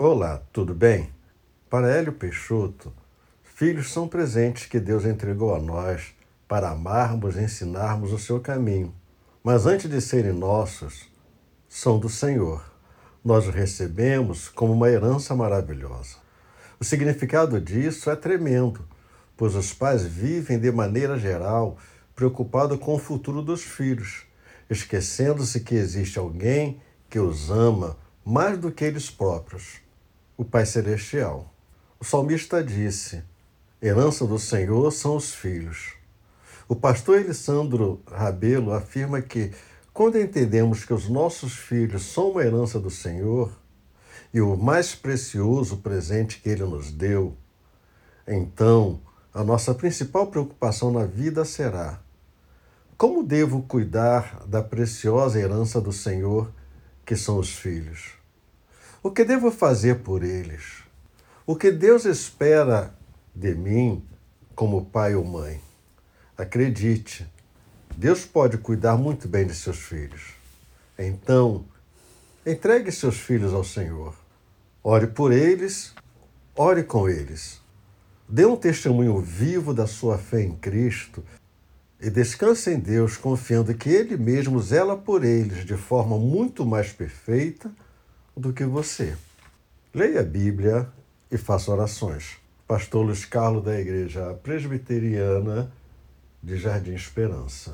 Olá, tudo bem? Para Hélio Peixoto, filhos são presentes que Deus entregou a nós para amarmos e ensinarmos o seu caminho. Mas antes de serem nossos, são do Senhor. Nós os recebemos como uma herança maravilhosa. O significado disso é tremendo, pois os pais vivem de maneira geral preocupados com o futuro dos filhos, esquecendo-se que existe alguém que os ama mais do que eles próprios o Pai Celestial. O salmista disse: Herança do Senhor são os filhos. O pastor Elisandro Rabelo afirma que, quando entendemos que os nossos filhos são uma herança do Senhor e o mais precioso presente que ele nos deu, então a nossa principal preocupação na vida será: como devo cuidar da preciosa herança do Senhor que são os filhos? O que devo fazer por eles? O que Deus espera de mim como pai ou mãe? Acredite, Deus pode cuidar muito bem de seus filhos. Então, entregue seus filhos ao Senhor. Ore por eles, ore com eles. Dê um testemunho vivo da sua fé em Cristo e descanse em Deus, confiando que Ele mesmo zela por eles de forma muito mais perfeita do que você. Leia a Bíblia e faça orações. Pastor Luiz Carlos da Igreja Presbiteriana de Jardim Esperança.